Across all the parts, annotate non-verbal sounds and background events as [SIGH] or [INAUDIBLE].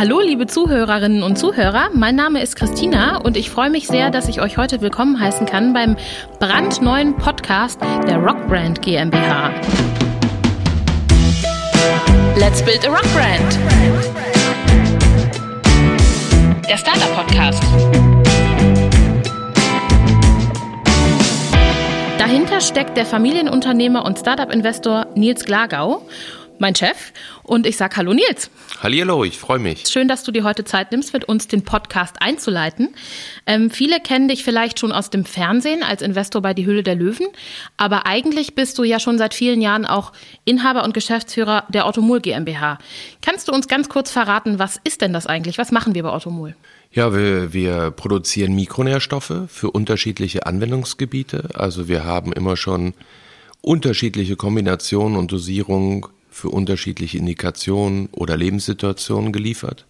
Hallo, liebe Zuhörerinnen und Zuhörer. Mein Name ist Christina und ich freue mich sehr, dass ich euch heute willkommen heißen kann beim brandneuen Podcast der Rockbrand GmbH. Let's build a Rockbrand. Der Startup Podcast. Dahinter steckt der Familienunternehmer und Startup-Investor Nils Glagau mein Chef. Und ich sage Hallo Nils. Hallihallo, ich freue mich. Schön, dass du dir heute Zeit nimmst, mit uns den Podcast einzuleiten. Ähm, viele kennen dich vielleicht schon aus dem Fernsehen als Investor bei Die Höhle der Löwen. Aber eigentlich bist du ja schon seit vielen Jahren auch Inhaber und Geschäftsführer der Automol GmbH. Kannst du uns ganz kurz verraten, was ist denn das eigentlich? Was machen wir bei Automol? Ja, wir, wir produzieren Mikronährstoffe für unterschiedliche Anwendungsgebiete. Also wir haben immer schon unterschiedliche Kombinationen und Dosierungen für unterschiedliche Indikationen oder Lebenssituationen geliefert.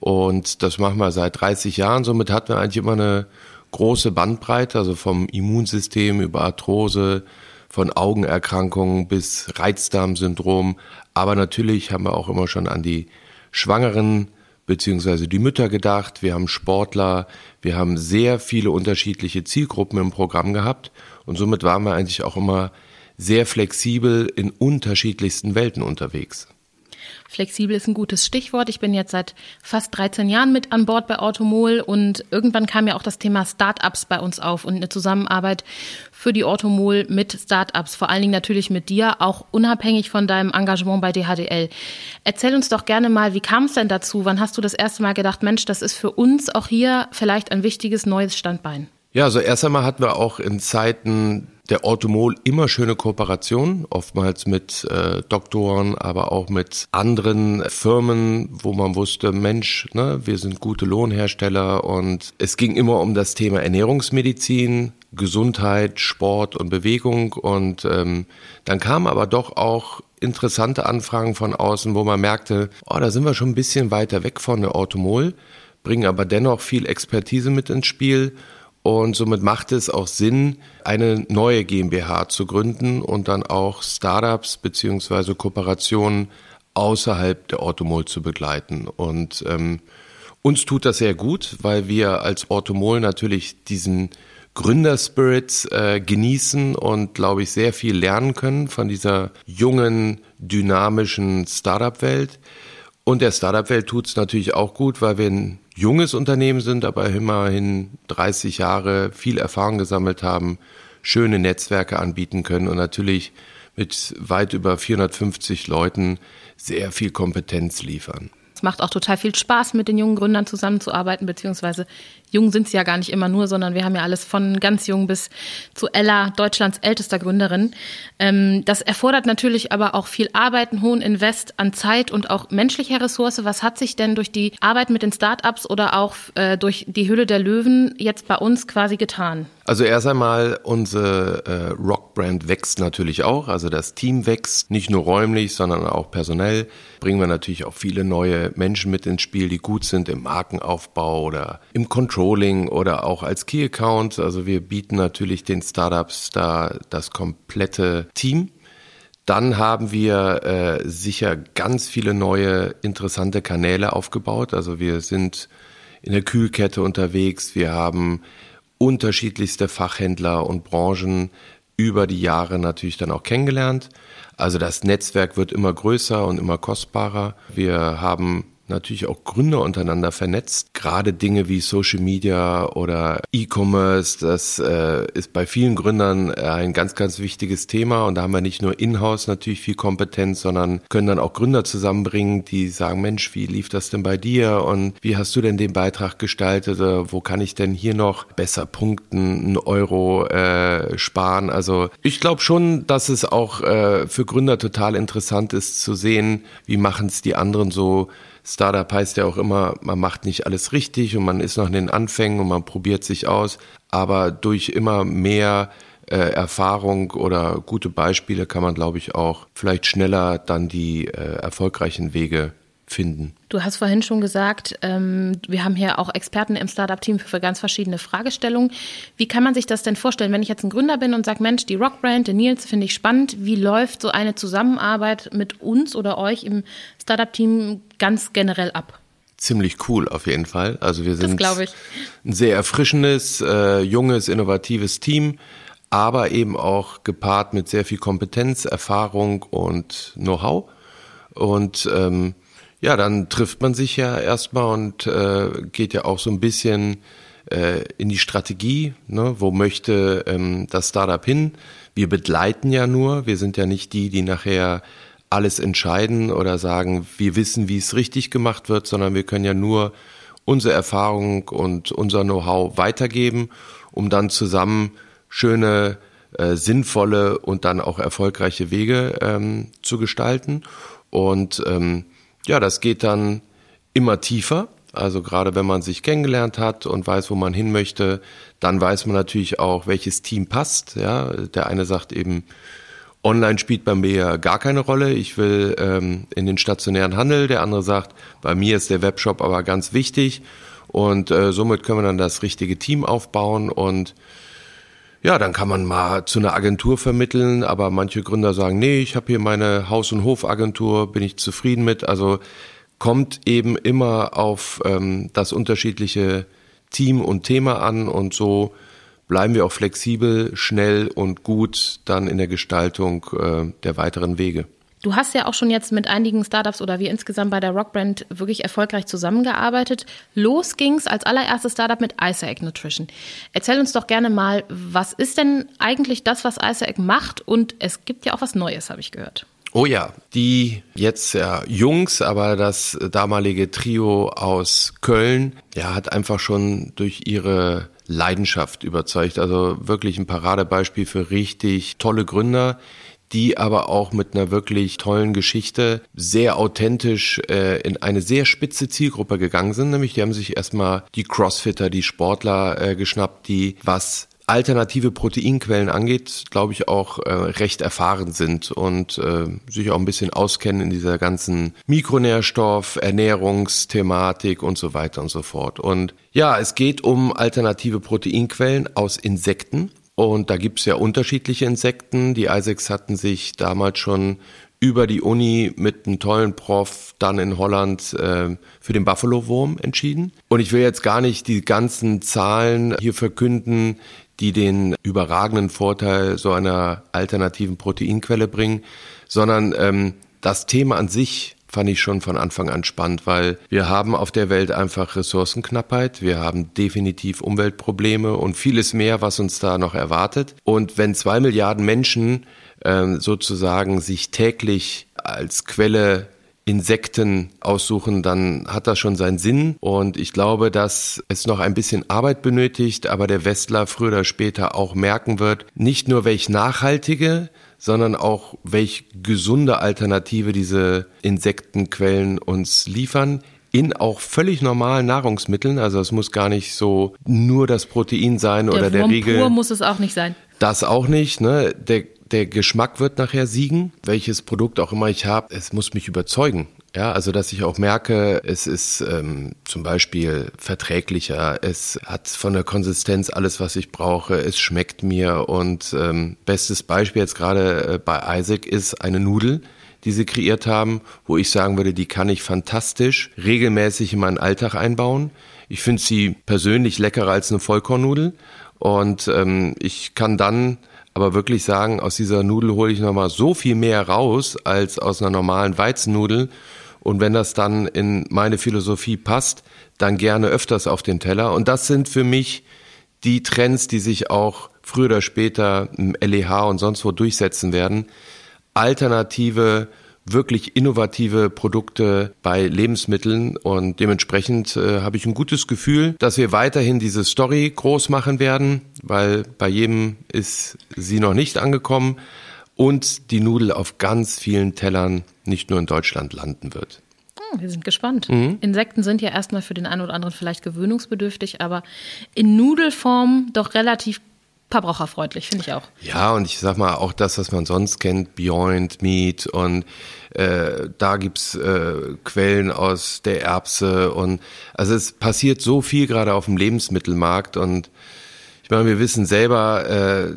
Und das machen wir seit 30 Jahren. Somit hatten wir eigentlich immer eine große Bandbreite, also vom Immunsystem über Arthrose, von Augenerkrankungen bis Reizdarmsyndrom. Aber natürlich haben wir auch immer schon an die Schwangeren beziehungsweise die Mütter gedacht. Wir haben Sportler, wir haben sehr viele unterschiedliche Zielgruppen im Programm gehabt. Und somit waren wir eigentlich auch immer sehr flexibel in unterschiedlichsten Welten unterwegs. Flexibel ist ein gutes Stichwort. Ich bin jetzt seit fast 13 Jahren mit an Bord bei Automol und irgendwann kam ja auch das Thema Startups bei uns auf und eine Zusammenarbeit für die Automol mit Startups, vor allen Dingen natürlich mit dir, auch unabhängig von deinem Engagement bei DHDL. Erzähl uns doch gerne mal, wie kam es denn dazu? Wann hast du das erste Mal gedacht, Mensch, das ist für uns auch hier vielleicht ein wichtiges neues Standbein? Ja, also erst einmal hatten wir auch in Zeiten der Orthomol immer schöne Kooperationen, oftmals mit äh, Doktoren, aber auch mit anderen Firmen, wo man wusste, Mensch, ne, wir sind gute Lohnhersteller. Und es ging immer um das Thema Ernährungsmedizin, Gesundheit, Sport und Bewegung. Und ähm, dann kamen aber doch auch interessante Anfragen von außen, wo man merkte, oh, da sind wir schon ein bisschen weiter weg von der Orthomol, bringen aber dennoch viel Expertise mit ins Spiel und somit macht es auch Sinn, eine neue GmbH zu gründen und dann auch Startups beziehungsweise Kooperationen außerhalb der Automol zu begleiten. Und ähm, uns tut das sehr gut, weil wir als Automol natürlich diesen Gründerspirit äh, genießen und, glaube ich, sehr viel lernen können von dieser jungen, dynamischen Startup-Welt. Und der Startup-Welt tut es natürlich auch gut, weil wir ein junges Unternehmen sind, aber immerhin 30 Jahre viel Erfahrung gesammelt haben, schöne Netzwerke anbieten können und natürlich mit weit über 450 Leuten sehr viel Kompetenz liefern. Es macht auch total viel Spaß, mit den jungen Gründern zusammenzuarbeiten, beziehungsweise jung sind sie ja gar nicht immer nur, sondern wir haben ja alles von ganz jung bis zu Ella, Deutschlands ältester Gründerin. Ähm, das erfordert natürlich aber auch viel Arbeit, einen hohen Invest an Zeit und auch menschlicher Ressource. Was hat sich denn durch die Arbeit mit den Startups oder auch äh, durch die Hülle der Löwen jetzt bei uns quasi getan? Also erst einmal, unsere äh, Rockbrand wächst natürlich auch. Also das Team wächst, nicht nur räumlich, sondern auch personell. Bringen wir natürlich auch viele neue Menschen mit ins Spiel, die gut sind im Markenaufbau oder im Controlling oder auch als Key Account. Also wir bieten natürlich den Startups da das komplette Team. Dann haben wir äh, sicher ganz viele neue interessante Kanäle aufgebaut. Also wir sind in der Kühlkette unterwegs. Wir haben unterschiedlichste Fachhändler und Branchen über die Jahre natürlich dann auch kennengelernt. Also das Netzwerk wird immer größer und immer kostbarer. Wir haben natürlich auch Gründer untereinander vernetzt. Gerade Dinge wie Social Media oder E-Commerce, das äh, ist bei vielen Gründern äh, ein ganz, ganz wichtiges Thema. Und da haben wir nicht nur in-house natürlich viel Kompetenz, sondern können dann auch Gründer zusammenbringen, die sagen, Mensch, wie lief das denn bei dir? Und wie hast du denn den Beitrag gestaltet? Wo kann ich denn hier noch besser punkten, einen Euro äh, sparen? Also ich glaube schon, dass es auch äh, für Gründer total interessant ist zu sehen, wie machen es die anderen so Startup heißt ja auch immer, man macht nicht alles richtig und man ist noch in den Anfängen und man probiert sich aus. Aber durch immer mehr äh, Erfahrung oder gute Beispiele kann man, glaube ich, auch vielleicht schneller dann die äh, erfolgreichen Wege finden. Du hast vorhin schon gesagt, ähm, wir haben hier auch Experten im Startup-Team für, ganz verschiedene Fragestellungen. Wie kann man sich das denn vorstellen, wenn ich jetzt ein Gründer bin und sage, Mensch, die Rockbrand, den Nils finde ich spannend. Wie läuft so eine Zusammenarbeit mit uns oder euch im Startup-Team ganz generell ab? ziemlich cool auf jeden Fall. Also wir sind Das ich. ein sehr erfrischendes, äh, junges, innovatives Team, aber eben auch gepaart mit sehr viel Kompetenz, Erfahrung und Know-how. Und ähm, ja, dann trifft man sich ja erstmal und äh, geht ja auch so ein bisschen äh, in die Strategie. Ne? Wo möchte ähm, das Startup hin? Wir begleiten ja nur. Wir sind ja nicht die, die nachher alles entscheiden oder sagen, wir wissen, wie es richtig gemacht wird, sondern wir können ja nur unsere Erfahrung und unser Know-how weitergeben, um dann zusammen schöne, äh, sinnvolle und dann auch erfolgreiche Wege ähm, zu gestalten. Und ähm, ja, das geht dann immer tiefer. Also gerade wenn man sich kennengelernt hat und weiß, wo man hin möchte, dann weiß man natürlich auch, welches Team passt. Ja, der eine sagt eben, Online spielt bei mir gar keine Rolle. Ich will ähm, in den stationären Handel. Der andere sagt, bei mir ist der Webshop aber ganz wichtig. Und äh, somit können wir dann das richtige Team aufbauen und ja, dann kann man mal zu einer Agentur vermitteln, aber manche Gründer sagen, nee, ich habe hier meine Haus- und Hofagentur, bin ich zufrieden mit. Also kommt eben immer auf ähm, das unterschiedliche Team und Thema an und so bleiben wir auch flexibel, schnell und gut dann in der Gestaltung äh, der weiteren Wege. Du hast ja auch schon jetzt mit einigen Startups oder wir insgesamt bei der Rockbrand wirklich erfolgreich zusammengearbeitet. Los ging's als allererstes Startup mit Isaac Nutrition. Erzähl uns doch gerne mal, was ist denn eigentlich das, was Isaac macht? Und es gibt ja auch was Neues, habe ich gehört. Oh ja, die jetzt ja Jungs, aber das damalige Trio aus Köln, ja, hat einfach schon durch ihre Leidenschaft überzeugt. Also wirklich ein Paradebeispiel für richtig tolle Gründer, die aber auch mit einer wirklich tollen Geschichte sehr authentisch äh, in eine sehr spitze Zielgruppe gegangen sind. Nämlich die haben sich erstmal die Crossfitter, die Sportler äh, geschnappt, die was alternative Proteinquellen angeht, glaube ich auch äh, recht erfahren sind und äh, sich auch ein bisschen auskennen in dieser ganzen Mikronährstoff, Ernährungsthematik und so weiter und so fort. Und ja, es geht um alternative Proteinquellen aus Insekten. Und da gibt's ja unterschiedliche Insekten. Die Isaacs hatten sich damals schon über die Uni mit einem tollen Prof dann in Holland äh, für den Buffalo-Wurm entschieden. Und ich will jetzt gar nicht die ganzen Zahlen hier verkünden, die den überragenden Vorteil so einer alternativen Proteinquelle bringen, sondern ähm, das Thema an sich fand ich schon von Anfang an spannend, weil wir haben auf der Welt einfach Ressourcenknappheit, wir haben definitiv Umweltprobleme und vieles mehr, was uns da noch erwartet. Und wenn zwei Milliarden Menschen ähm, sozusagen sich täglich als Quelle Insekten aussuchen, dann hat das schon seinen Sinn. Und ich glaube, dass es noch ein bisschen Arbeit benötigt, aber der Westler früher oder später auch merken wird, nicht nur welch nachhaltige, sondern auch welch gesunde Alternative diese Insektenquellen uns liefern in auch völlig normalen Nahrungsmitteln. Also es muss gar nicht so nur das Protein sein der oder der Riegel. Pur muss es auch nicht sein. Das auch nicht. Ne? Der der Geschmack wird nachher siegen, welches Produkt auch immer ich habe. Es muss mich überzeugen. Ja, also dass ich auch merke, es ist ähm, zum Beispiel verträglicher, es hat von der Konsistenz alles, was ich brauche, es schmeckt mir und ähm, bestes Beispiel jetzt gerade äh, bei Isaac ist eine Nudel, die sie kreiert haben, wo ich sagen würde, die kann ich fantastisch regelmäßig in meinen Alltag einbauen. Ich finde sie persönlich leckerer als eine Vollkornnudel und ähm, ich kann dann aber wirklich sagen, aus dieser Nudel hole ich nochmal so viel mehr raus als aus einer normalen Weizennudel. Und wenn das dann in meine Philosophie passt, dann gerne öfters auf den Teller. Und das sind für mich die Trends, die sich auch früher oder später im LEH und sonst wo durchsetzen werden. Alternative wirklich innovative Produkte bei Lebensmitteln und dementsprechend äh, habe ich ein gutes Gefühl, dass wir weiterhin diese Story groß machen werden, weil bei jedem ist sie noch nicht angekommen und die Nudel auf ganz vielen Tellern nicht nur in Deutschland landen wird. Hm, wir sind gespannt. Mhm. Insekten sind ja erstmal für den einen oder anderen vielleicht gewöhnungsbedürftig, aber in Nudelform doch relativ verbraucherfreundlich, finde ich auch. Ja, und ich sag mal, auch das, was man sonst kennt, Beyond Meat und äh, da gibt's äh, Quellen aus der Erbse und also es passiert so viel gerade auf dem Lebensmittelmarkt und ich meine, wir wissen selber, äh,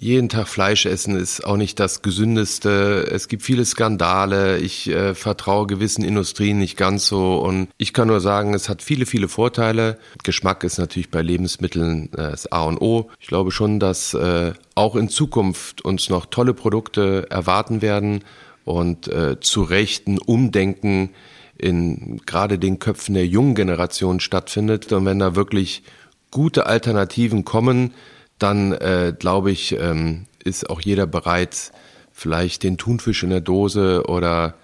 jeden Tag Fleisch essen ist auch nicht das Gesündeste. Es gibt viele Skandale. Ich äh, vertraue gewissen Industrien nicht ganz so. Und ich kann nur sagen, es hat viele, viele Vorteile. Geschmack ist natürlich bei Lebensmitteln äh, das A und O. Ich glaube schon, dass äh, auch in Zukunft uns noch tolle Produkte erwarten werden und äh, zu Rechten Umdenken in gerade den Köpfen der jungen Generation stattfindet. Und wenn da wirklich gute Alternativen kommen, dann äh, glaube ich, ähm, ist auch jeder bereit, vielleicht den Thunfisch in der Dose oder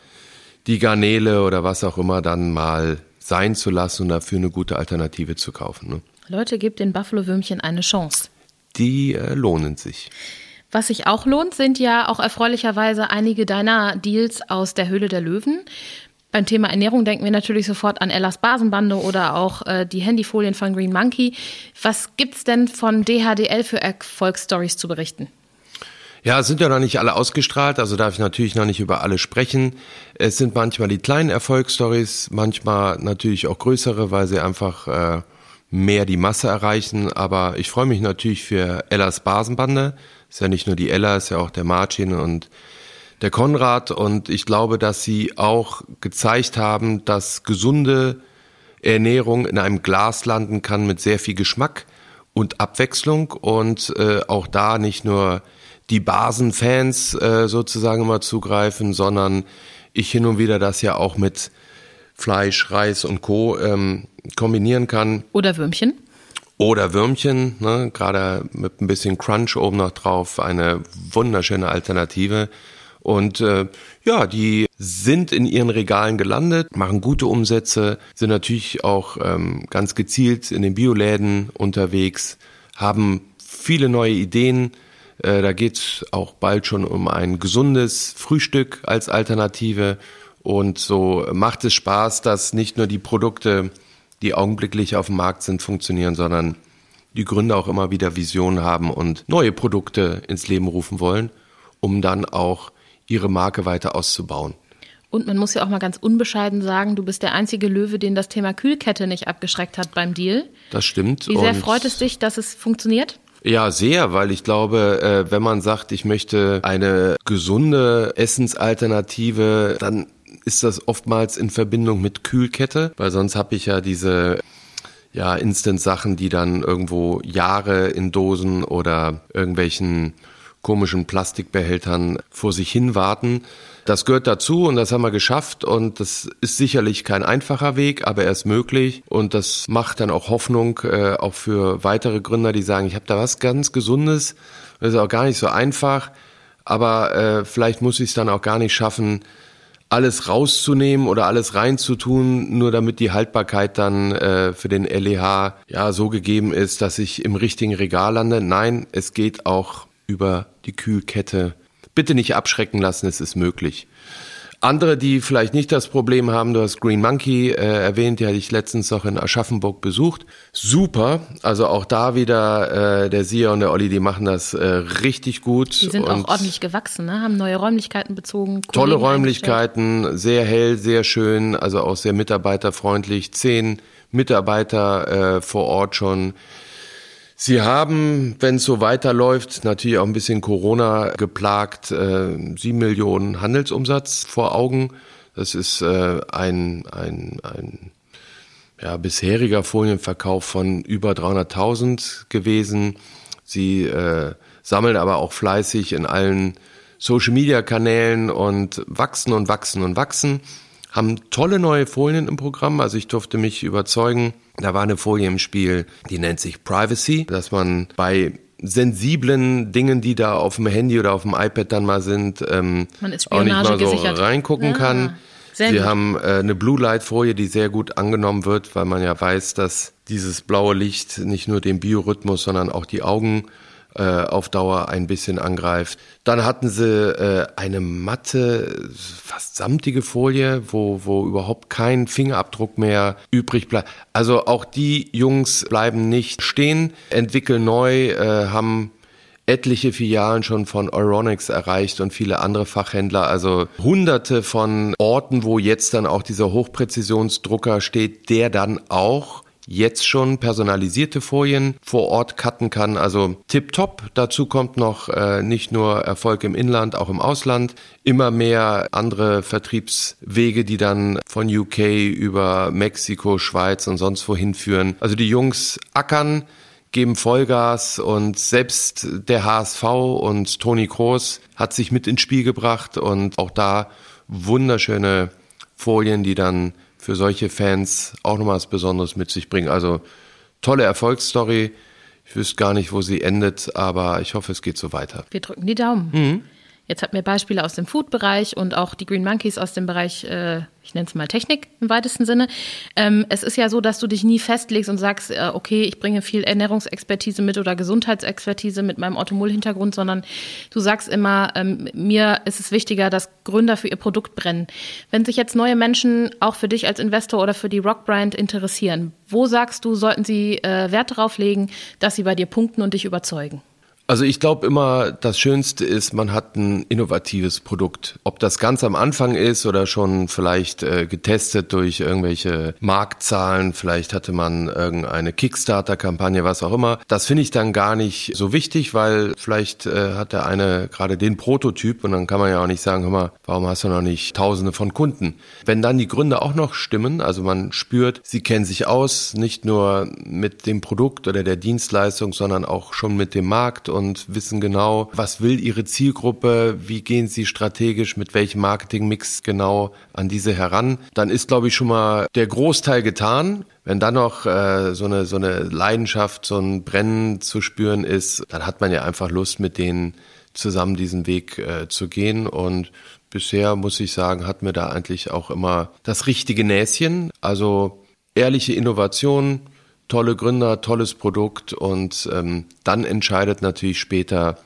die Garnele oder was auch immer dann mal sein zu lassen und dafür eine gute Alternative zu kaufen. Ne? Leute, gebt den Buffalo-Würmchen eine Chance. Die äh, lohnen sich. Was sich auch lohnt, sind ja auch erfreulicherweise einige deiner Deals aus der Höhle der Löwen. Beim Thema Ernährung denken wir natürlich sofort an Ellas Basenbande oder auch äh, die Handyfolien von Green Monkey. Was gibt's denn von DHDL für Erfolgsstories zu berichten? Ja, es sind ja noch nicht alle ausgestrahlt, also darf ich natürlich noch nicht über alle sprechen. Es sind manchmal die kleinen Erfolgsstories, manchmal natürlich auch größere, weil sie einfach äh, mehr die Masse erreichen. Aber ich freue mich natürlich für Ellas Basenbande. Ist ja nicht nur die Ella, ist ja auch der Martin und der Konrad und ich glaube, dass sie auch gezeigt haben, dass gesunde Ernährung in einem Glas landen kann mit sehr viel Geschmack und Abwechslung und äh, auch da nicht nur die Basenfans äh, sozusagen immer zugreifen, sondern ich hin und wieder das ja auch mit Fleisch, Reis und Co. Ähm, kombinieren kann. Oder Würmchen. Oder Würmchen, ne, gerade mit ein bisschen Crunch oben noch drauf, eine wunderschöne Alternative. Und äh, ja, die sind in ihren Regalen gelandet, machen gute Umsätze, sind natürlich auch ähm, ganz gezielt in den Bioläden unterwegs, haben viele neue Ideen. Äh, da geht auch bald schon um ein gesundes Frühstück als Alternative. Und so macht es Spaß, dass nicht nur die Produkte, die augenblicklich auf dem Markt sind, funktionieren, sondern die Gründer auch immer wieder Visionen haben und neue Produkte ins Leben rufen wollen, um dann auch ihre Marke weiter auszubauen. Und man muss ja auch mal ganz unbescheiden sagen, du bist der einzige Löwe, den das Thema Kühlkette nicht abgeschreckt hat beim Deal. Das stimmt. Wie sehr Und freut es dich, dass es funktioniert? Ja, sehr, weil ich glaube, äh, wenn man sagt, ich möchte eine gesunde Essensalternative, dann ist das oftmals in Verbindung mit Kühlkette, weil sonst habe ich ja diese ja, Instant-Sachen, die dann irgendwo Jahre in Dosen oder irgendwelchen komischen Plastikbehältern vor sich hin warten. Das gehört dazu und das haben wir geschafft und das ist sicherlich kein einfacher Weg, aber er ist möglich und das macht dann auch Hoffnung, äh, auch für weitere Gründer, die sagen, ich habe da was ganz Gesundes, das ist auch gar nicht so einfach, aber äh, vielleicht muss ich es dann auch gar nicht schaffen, alles rauszunehmen oder alles reinzutun, nur damit die Haltbarkeit dann äh, für den LEH ja so gegeben ist, dass ich im richtigen Regal lande. Nein, es geht auch über die Kühlkette. Bitte nicht abschrecken lassen, es ist möglich. Andere, die vielleicht nicht das Problem haben, du hast Green Monkey äh, erwähnt, die hatte ich letztens noch in Aschaffenburg besucht. Super, also auch da wieder äh, der Sia und der Olli, die machen das äh, richtig gut. Die sind auch ordentlich gewachsen, ne? haben neue Räumlichkeiten bezogen. Tolle Räumlichkeiten, sehr hell, sehr schön, also auch sehr mitarbeiterfreundlich. Zehn Mitarbeiter äh, vor Ort schon Sie haben, wenn es so weiterläuft, natürlich auch ein bisschen Corona geplagt, äh, sieben Millionen Handelsumsatz vor Augen. Das ist äh, ein, ein, ein ja, bisheriger Folienverkauf von über 300.000 gewesen. Sie äh, sammeln aber auch fleißig in allen Social-Media-Kanälen und wachsen und wachsen und wachsen haben tolle neue Folien im Programm. Also ich durfte mich überzeugen. Da war eine Folie im Spiel, die nennt sich Privacy, dass man bei sensiblen Dingen, die da auf dem Handy oder auf dem iPad dann mal sind, ähm, auch nicht mal so gesichert. reingucken ja, kann. Sie gut. haben äh, eine Blue Light Folie, die sehr gut angenommen wird, weil man ja weiß, dass dieses blaue Licht nicht nur den Biorhythmus, sondern auch die Augen äh, auf Dauer ein bisschen angreift. Dann hatten sie äh, eine matte, fast samtige Folie, wo, wo überhaupt kein Fingerabdruck mehr übrig bleibt. Also auch die Jungs bleiben nicht stehen, entwickeln neu, äh, haben etliche Filialen schon von Euronics erreicht und viele andere Fachhändler, also hunderte von Orten, wo jetzt dann auch dieser Hochpräzisionsdrucker steht, der dann auch jetzt schon personalisierte Folien vor Ort cutten kann. Also tipptopp. Dazu kommt noch äh, nicht nur Erfolg im Inland, auch im Ausland. Immer mehr andere Vertriebswege, die dann von UK über Mexiko, Schweiz und sonst wohin führen. Also die Jungs ackern geben Vollgas und selbst der HSV und Toni Kroos hat sich mit ins Spiel gebracht und auch da wunderschöne Folien, die dann für solche Fans auch nochmal was Besonderes mit sich bringen. Also tolle Erfolgsstory. Ich wüsste gar nicht, wo sie endet, aber ich hoffe, es geht so weiter. Wir drücken die Daumen. Mhm. Jetzt hatten wir Beispiele aus dem Food-Bereich und auch die Green Monkeys aus dem Bereich äh, ich nenne es mal Technik im weitesten Sinne. Ähm, es ist ja so, dass du dich nie festlegst und sagst, äh, okay, ich bringe viel Ernährungsexpertise mit oder Gesundheitsexpertise mit meinem Automol-Hintergrund, sondern du sagst immer, ähm, mir ist es wichtiger, dass Gründer für ihr Produkt brennen. Wenn sich jetzt neue Menschen auch für dich als Investor oder für die Rockbrand interessieren, wo sagst du, sollten sie äh, Wert darauf legen, dass sie bei dir punkten und dich überzeugen? Also ich glaube immer, das Schönste ist, man hat ein innovatives Produkt. Ob das ganz am Anfang ist oder schon vielleicht äh, getestet durch irgendwelche Marktzahlen, vielleicht hatte man irgendeine Kickstarter-Kampagne, was auch immer. Das finde ich dann gar nicht so wichtig, weil vielleicht äh, hat der eine gerade den Prototyp und dann kann man ja auch nicht sagen, hör mal, warum hast du noch nicht Tausende von Kunden? Wenn dann die Gründe auch noch stimmen, also man spürt, sie kennen sich aus, nicht nur mit dem Produkt oder der Dienstleistung, sondern auch schon mit dem Markt und wissen genau, was will ihre Zielgruppe, wie gehen sie strategisch, mit welchem Marketingmix genau an diese heran, dann ist, glaube ich, schon mal der Großteil getan. Wenn dann noch äh, so, eine, so eine Leidenschaft, so ein Brennen zu spüren ist, dann hat man ja einfach Lust, mit denen zusammen diesen Weg äh, zu gehen. Und bisher, muss ich sagen, hat mir da eigentlich auch immer das richtige Näschen. Also ehrliche Innovation, tolle Gründer, tolles Produkt und ähm, dann entscheidet natürlich später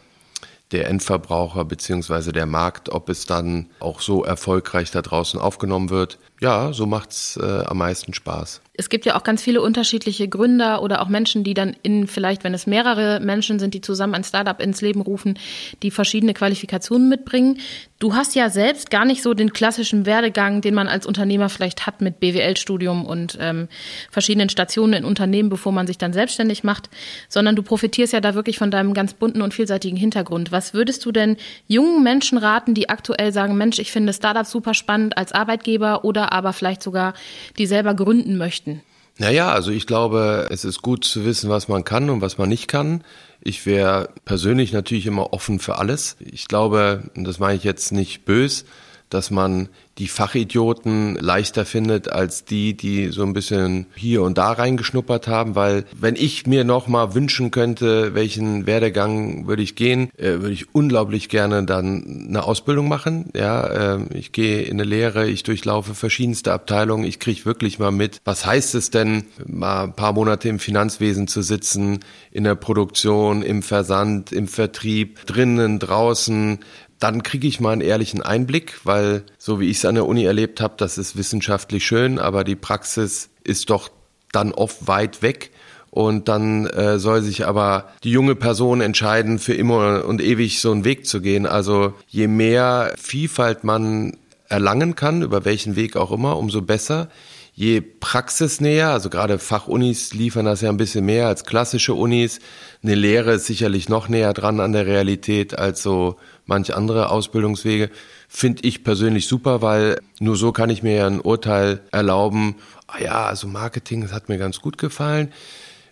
der Endverbraucher beziehungsweise der Markt, ob es dann auch so erfolgreich da draußen aufgenommen wird. Ja, so macht's äh, am meisten Spaß. Es gibt ja auch ganz viele unterschiedliche Gründer oder auch Menschen, die dann in vielleicht, wenn es mehrere Menschen sind, die zusammen ein Startup ins Leben rufen, die verschiedene Qualifikationen mitbringen. Du hast ja selbst gar nicht so den klassischen Werdegang, den man als Unternehmer vielleicht hat mit BWL-Studium und ähm, verschiedenen Stationen in Unternehmen, bevor man sich dann selbstständig macht, sondern du profitierst ja da wirklich von deinem ganz bunten und vielseitigen Hintergrund. Was würdest du denn jungen Menschen raten, die aktuell sagen, Mensch, ich finde Startups super spannend als Arbeitgeber oder aber vielleicht sogar die selber gründen möchten? Naja, also ich glaube, es ist gut zu wissen, was man kann und was man nicht kann. Ich wäre persönlich natürlich immer offen für alles. Ich glaube, und das meine ich jetzt nicht bös, dass man die Fachidioten leichter findet als die, die so ein bisschen hier und da reingeschnuppert haben, weil wenn ich mir noch mal wünschen könnte, welchen Werdegang würde ich gehen, äh, würde ich unglaublich gerne dann eine Ausbildung machen. Ja, äh, ich gehe in eine Lehre, ich durchlaufe verschiedenste Abteilungen, ich kriege wirklich mal mit, was heißt es denn, mal ein paar Monate im Finanzwesen zu sitzen, in der Produktion, im Versand, im Vertrieb, drinnen, draußen, dann kriege ich mal einen ehrlichen Einblick, weil so wie ich es an der Uni erlebt habe, das ist wissenschaftlich schön, aber die Praxis ist doch dann oft weit weg. Und dann äh, soll sich aber die junge Person entscheiden, für immer und ewig so einen Weg zu gehen. Also je mehr Vielfalt man erlangen kann, über welchen Weg auch immer, umso besser. Je praxisnäher, also gerade Fachunis liefern das ja ein bisschen mehr als klassische Unis. Eine Lehre ist sicherlich noch näher dran an der Realität als so manche andere Ausbildungswege, finde ich persönlich super, weil nur so kann ich mir ja ein Urteil erlauben, ah ja, also Marketing, das hat mir ganz gut gefallen.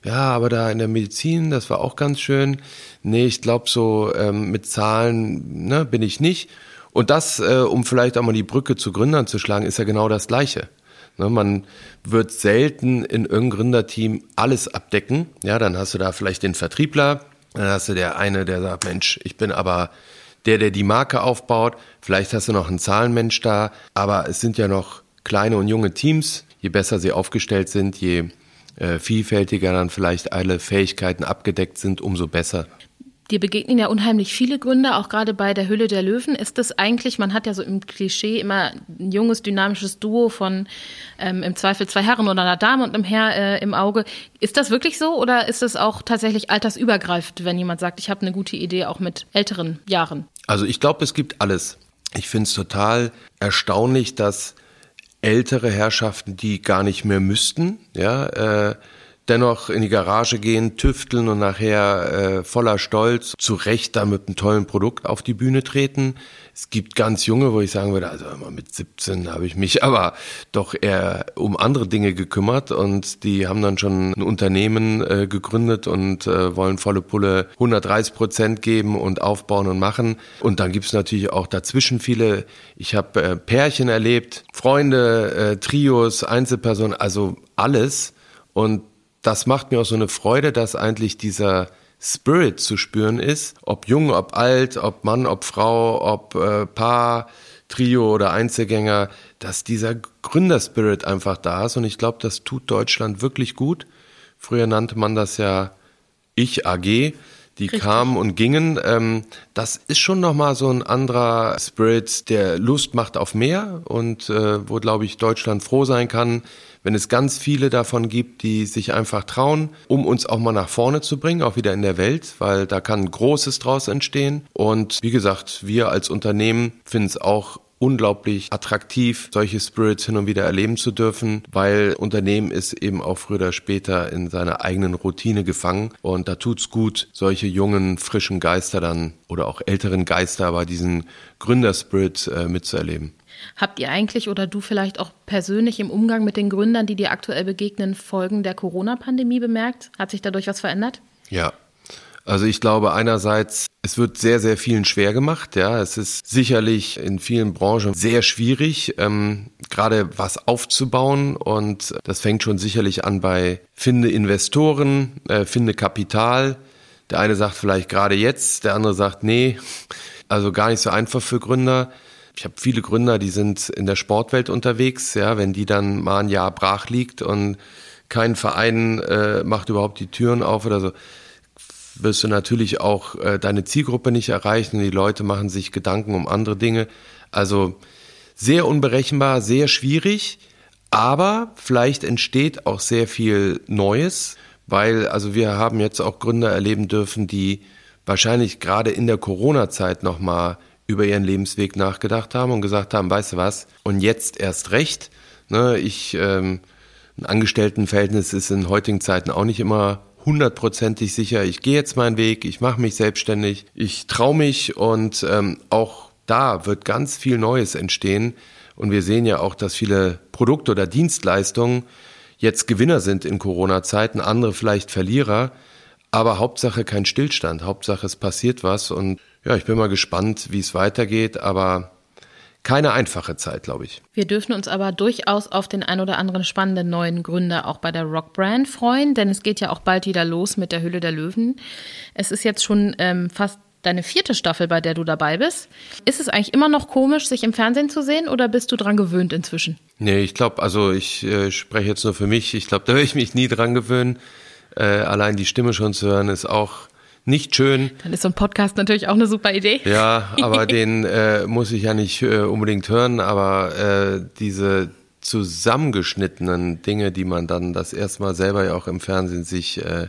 Ja, aber da in der Medizin, das war auch ganz schön. Nee, ich glaube so ähm, mit Zahlen ne, bin ich nicht. Und das, äh, um vielleicht auch mal die Brücke zu Gründern zu schlagen, ist ja genau das Gleiche. Ne, man wird selten in irgendeinem Gründerteam alles abdecken. Ja, dann hast du da vielleicht den Vertriebler, dann hast du der eine, der sagt, Mensch, ich bin aber der, der die Marke aufbaut. Vielleicht hast du noch einen Zahlenmensch da, aber es sind ja noch kleine und junge Teams. Je besser sie aufgestellt sind, je äh, vielfältiger dann vielleicht alle Fähigkeiten abgedeckt sind, umso besser. Dir begegnen ja unheimlich viele Gründer, auch gerade bei der Hülle der Löwen. Ist das eigentlich, man hat ja so im Klischee immer ein junges, dynamisches Duo von ähm, im Zweifel zwei Herren oder einer Dame und einem Herr äh, im Auge. Ist das wirklich so oder ist es auch tatsächlich altersübergreifend, wenn jemand sagt, ich habe eine gute Idee auch mit älteren Jahren? Also ich glaube, es gibt alles. Ich finde es total erstaunlich, dass ältere Herrschaften, die gar nicht mehr müssten, ja, äh, dennoch in die Garage gehen, tüfteln und nachher äh, voller Stolz zu Recht da mit einem tollen Produkt auf die Bühne treten. Es gibt ganz junge, wo ich sagen würde, also immer mit 17 habe ich mich [LAUGHS] aber doch eher um andere Dinge gekümmert und die haben dann schon ein Unternehmen äh, gegründet und äh, wollen volle Pulle 130 Prozent geben und aufbauen und machen. Und dann gibt es natürlich auch dazwischen viele, ich habe äh, Pärchen erlebt, Freunde, äh, Trios, Einzelpersonen, also alles. Und das macht mir auch so eine Freude, dass eigentlich dieser Spirit zu spüren ist, ob jung, ob alt, ob Mann, ob Frau, ob äh, Paar, Trio oder Einzelgänger, dass dieser Gründerspirit einfach da ist und ich glaube, das tut Deutschland wirklich gut. Früher nannte man das ja Ich AG, die Richtig. kamen und gingen. Ähm, das ist schon nochmal so ein anderer Spirit, der Lust macht auf mehr und äh, wo, glaube ich, Deutschland froh sein kann, wenn es ganz viele davon gibt, die sich einfach trauen, um uns auch mal nach vorne zu bringen, auch wieder in der Welt, weil da kann Großes draus entstehen. Und wie gesagt, wir als Unternehmen finden es auch unglaublich attraktiv, solche Spirits hin und wieder erleben zu dürfen, weil Unternehmen ist eben auch früher oder später in seiner eigenen Routine gefangen und da tut's gut, solche jungen, frischen Geister dann oder auch älteren Geister, aber diesen Gründerspirit äh, mitzuerleben. Habt ihr eigentlich oder du vielleicht auch persönlich im Umgang mit den Gründern, die dir aktuell begegnen, Folgen der Corona-Pandemie bemerkt? Hat sich dadurch was verändert? Ja. Also ich glaube einerseits, es wird sehr, sehr vielen schwer gemacht. Ja, es ist sicherlich in vielen Branchen sehr schwierig, ähm, gerade was aufzubauen. Und das fängt schon sicherlich an bei finde Investoren, äh, finde Kapital. Der eine sagt vielleicht gerade jetzt, der andere sagt nee. Also gar nicht so einfach für Gründer ich habe viele Gründer, die sind in der Sportwelt unterwegs, ja, wenn die dann mal ein Jahr brach liegt und kein Verein äh, macht überhaupt die Türen auf oder so, wirst du natürlich auch äh, deine Zielgruppe nicht erreichen. Die Leute machen sich Gedanken um andere Dinge. Also sehr unberechenbar, sehr schwierig, aber vielleicht entsteht auch sehr viel Neues, weil also wir haben jetzt auch Gründer erleben dürfen, die wahrscheinlich gerade in der Corona-Zeit nochmal über ihren Lebensweg nachgedacht haben und gesagt haben, weißt du was, und jetzt erst recht. Ne, ich, ähm, ein Angestelltenverhältnis ist in heutigen Zeiten auch nicht immer hundertprozentig sicher. Ich gehe jetzt meinen Weg, ich mache mich selbstständig, ich traue mich und ähm, auch da wird ganz viel Neues entstehen. Und wir sehen ja auch, dass viele Produkte oder Dienstleistungen jetzt Gewinner sind in Corona-Zeiten, andere vielleicht Verlierer. Aber Hauptsache kein Stillstand, Hauptsache es passiert was und ja, ich bin mal gespannt, wie es weitergeht, aber keine einfache Zeit, glaube ich. Wir dürfen uns aber durchaus auf den ein oder anderen spannenden neuen Gründer auch bei der Rock Brand freuen, denn es geht ja auch bald wieder los mit der Hülle der Löwen. Es ist jetzt schon ähm, fast deine vierte Staffel, bei der du dabei bist. Ist es eigentlich immer noch komisch, sich im Fernsehen zu sehen oder bist du dran gewöhnt inzwischen? Nee, ich glaube, also ich äh, spreche jetzt nur für mich. Ich glaube, da werde ich mich nie dran gewöhnen. Äh, allein die Stimme schon zu hören ist auch nicht schön. Dann ist so ein Podcast natürlich auch eine super Idee. Ja, [LAUGHS] aber den äh, muss ich ja nicht äh, unbedingt hören, aber äh, diese zusammengeschnittenen Dinge, die man dann das erste Mal selber ja auch im Fernsehen sich äh,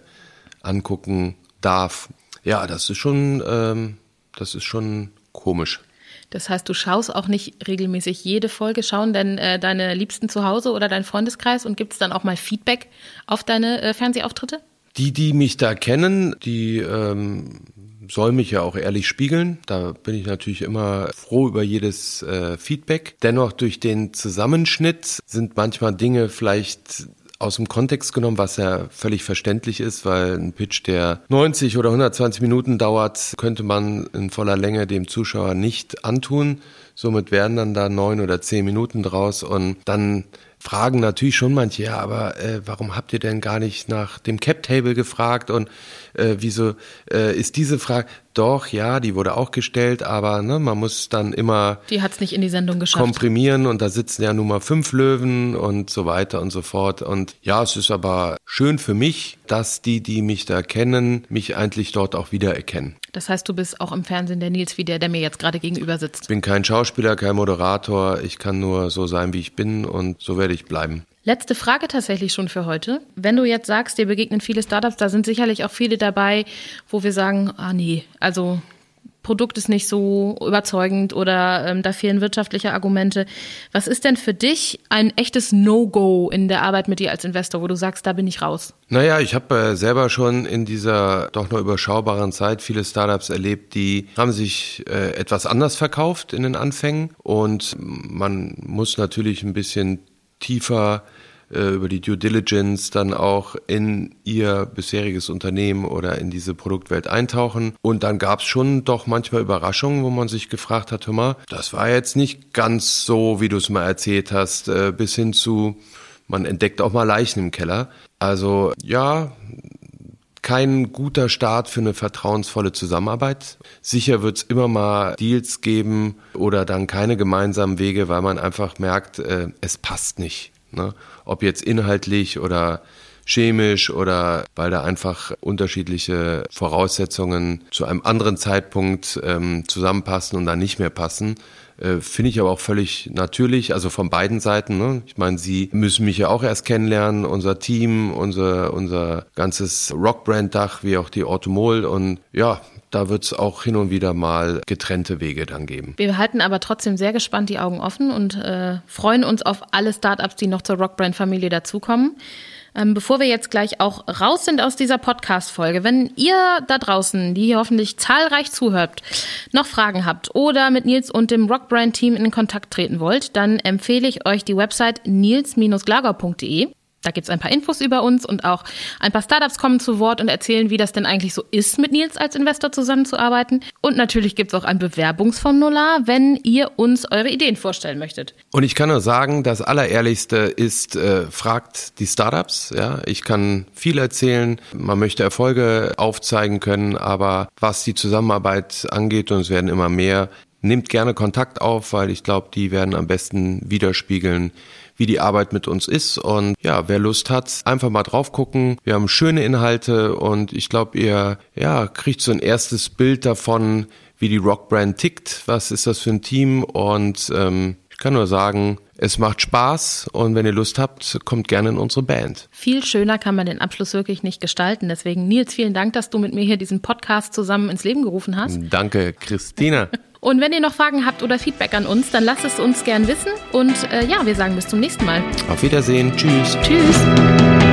angucken darf, ja, das ist schon, ähm, das ist schon komisch. Das heißt, du schaust auch nicht regelmäßig jede Folge, schauen denn äh, deine Liebsten zu Hause oder dein Freundeskreis und gibt es dann auch mal Feedback auf deine äh, Fernsehauftritte? Die, die mich da kennen, die ähm, soll mich ja auch ehrlich spiegeln. Da bin ich natürlich immer froh über jedes äh, Feedback. Dennoch durch den Zusammenschnitt sind manchmal Dinge vielleicht aus dem Kontext genommen, was ja völlig verständlich ist, weil ein Pitch, der 90 oder 120 Minuten dauert, könnte man in voller Länge dem Zuschauer nicht antun. Somit werden dann da neun oder zehn Minuten draus und dann fragen natürlich schon manche, ja, aber äh, warum habt ihr denn gar nicht nach dem Cap-Table gefragt und äh, wieso äh, ist diese Frage, doch, ja, die wurde auch gestellt, aber ne, man muss dann immer die hat's nicht in die Sendung geschafft. komprimieren und da sitzen ja nun mal fünf Löwen und so weiter und so fort. Und ja, es ist aber schön für mich, dass die, die mich da kennen, mich eigentlich dort auch wiedererkennen. Das heißt, du bist auch im Fernsehen der Nils wie der, der mir jetzt gerade gegenüber sitzt. Ich bin kein Schauspieler, kein Moderator. Ich kann nur so sein, wie ich bin und so werde ich bleiben. Letzte Frage tatsächlich schon für heute. Wenn du jetzt sagst, dir begegnen viele Startups, da sind sicherlich auch viele dabei, wo wir sagen, ah nee, also Produkt ist nicht so überzeugend oder ähm, da fehlen wirtschaftliche Argumente. Was ist denn für dich ein echtes No-Go in der Arbeit mit dir als Investor, wo du sagst, da bin ich raus? Naja, ich habe äh, selber schon in dieser doch noch überschaubaren Zeit viele Startups erlebt, die haben sich äh, etwas anders verkauft in den Anfängen und man muss natürlich ein bisschen tiefer über die Due Diligence dann auch in ihr bisheriges Unternehmen oder in diese Produktwelt eintauchen. Und dann gab es schon doch manchmal Überraschungen, wo man sich gefragt hat, hör mal, das war jetzt nicht ganz so, wie du es mal erzählt hast, äh, bis hin zu, man entdeckt auch mal Leichen im Keller. Also ja, kein guter Start für eine vertrauensvolle Zusammenarbeit. Sicher wird es immer mal Deals geben oder dann keine gemeinsamen Wege, weil man einfach merkt, äh, es passt nicht. Ne? Ob jetzt inhaltlich oder chemisch oder weil da einfach unterschiedliche Voraussetzungen zu einem anderen Zeitpunkt ähm, zusammenpassen und dann nicht mehr passen. Äh, Finde ich aber auch völlig natürlich, also von beiden Seiten. Ne? Ich meine, Sie müssen mich ja auch erst kennenlernen, unser Team, unser, unser ganzes Rockbrand-Dach, wie auch die Automol. Und ja, da wird es auch hin und wieder mal getrennte Wege dann geben. Wir halten aber trotzdem sehr gespannt die Augen offen und äh, freuen uns auf alle Startups, die noch zur Rockbrand-Familie dazukommen. Ähm, bevor wir jetzt gleich auch raus sind aus dieser Podcast-Folge, wenn ihr da draußen, die hier hoffentlich zahlreich zuhört, noch Fragen habt oder mit Nils und dem Rockbrand-Team in Kontakt treten wollt, dann empfehle ich euch die Website nils-glagau.de. Da gibt es ein paar Infos über uns und auch ein paar Startups kommen zu Wort und erzählen, wie das denn eigentlich so ist, mit Nils als Investor zusammenzuarbeiten. Und natürlich gibt es auch ein Bewerbungsformular, wenn ihr uns eure Ideen vorstellen möchtet. Und ich kann nur sagen, das Allerehrlichste ist, äh, fragt die Startups. Ja, ich kann viel erzählen. Man möchte Erfolge aufzeigen können, aber was die Zusammenarbeit angeht, und es werden immer mehr, nehmt gerne Kontakt auf, weil ich glaube, die werden am besten widerspiegeln, wie die Arbeit mit uns ist. Und ja, wer Lust hat, einfach mal drauf gucken. Wir haben schöne Inhalte und ich glaube, ihr ja, kriegt so ein erstes Bild davon, wie die Rockbrand tickt. Was ist das für ein Team? Und ähm, ich kann nur sagen, es macht Spaß und wenn ihr Lust habt, kommt gerne in unsere Band. Viel schöner kann man den Abschluss wirklich nicht gestalten. Deswegen, Nils, vielen Dank, dass du mit mir hier diesen Podcast zusammen ins Leben gerufen hast. Danke, Christina. [LAUGHS] Und wenn ihr noch Fragen habt oder Feedback an uns, dann lasst es uns gern wissen. Und äh, ja, wir sagen bis zum nächsten Mal. Auf Wiedersehen. Tschüss. Tschüss.